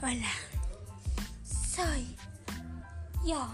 Hola, soy yo.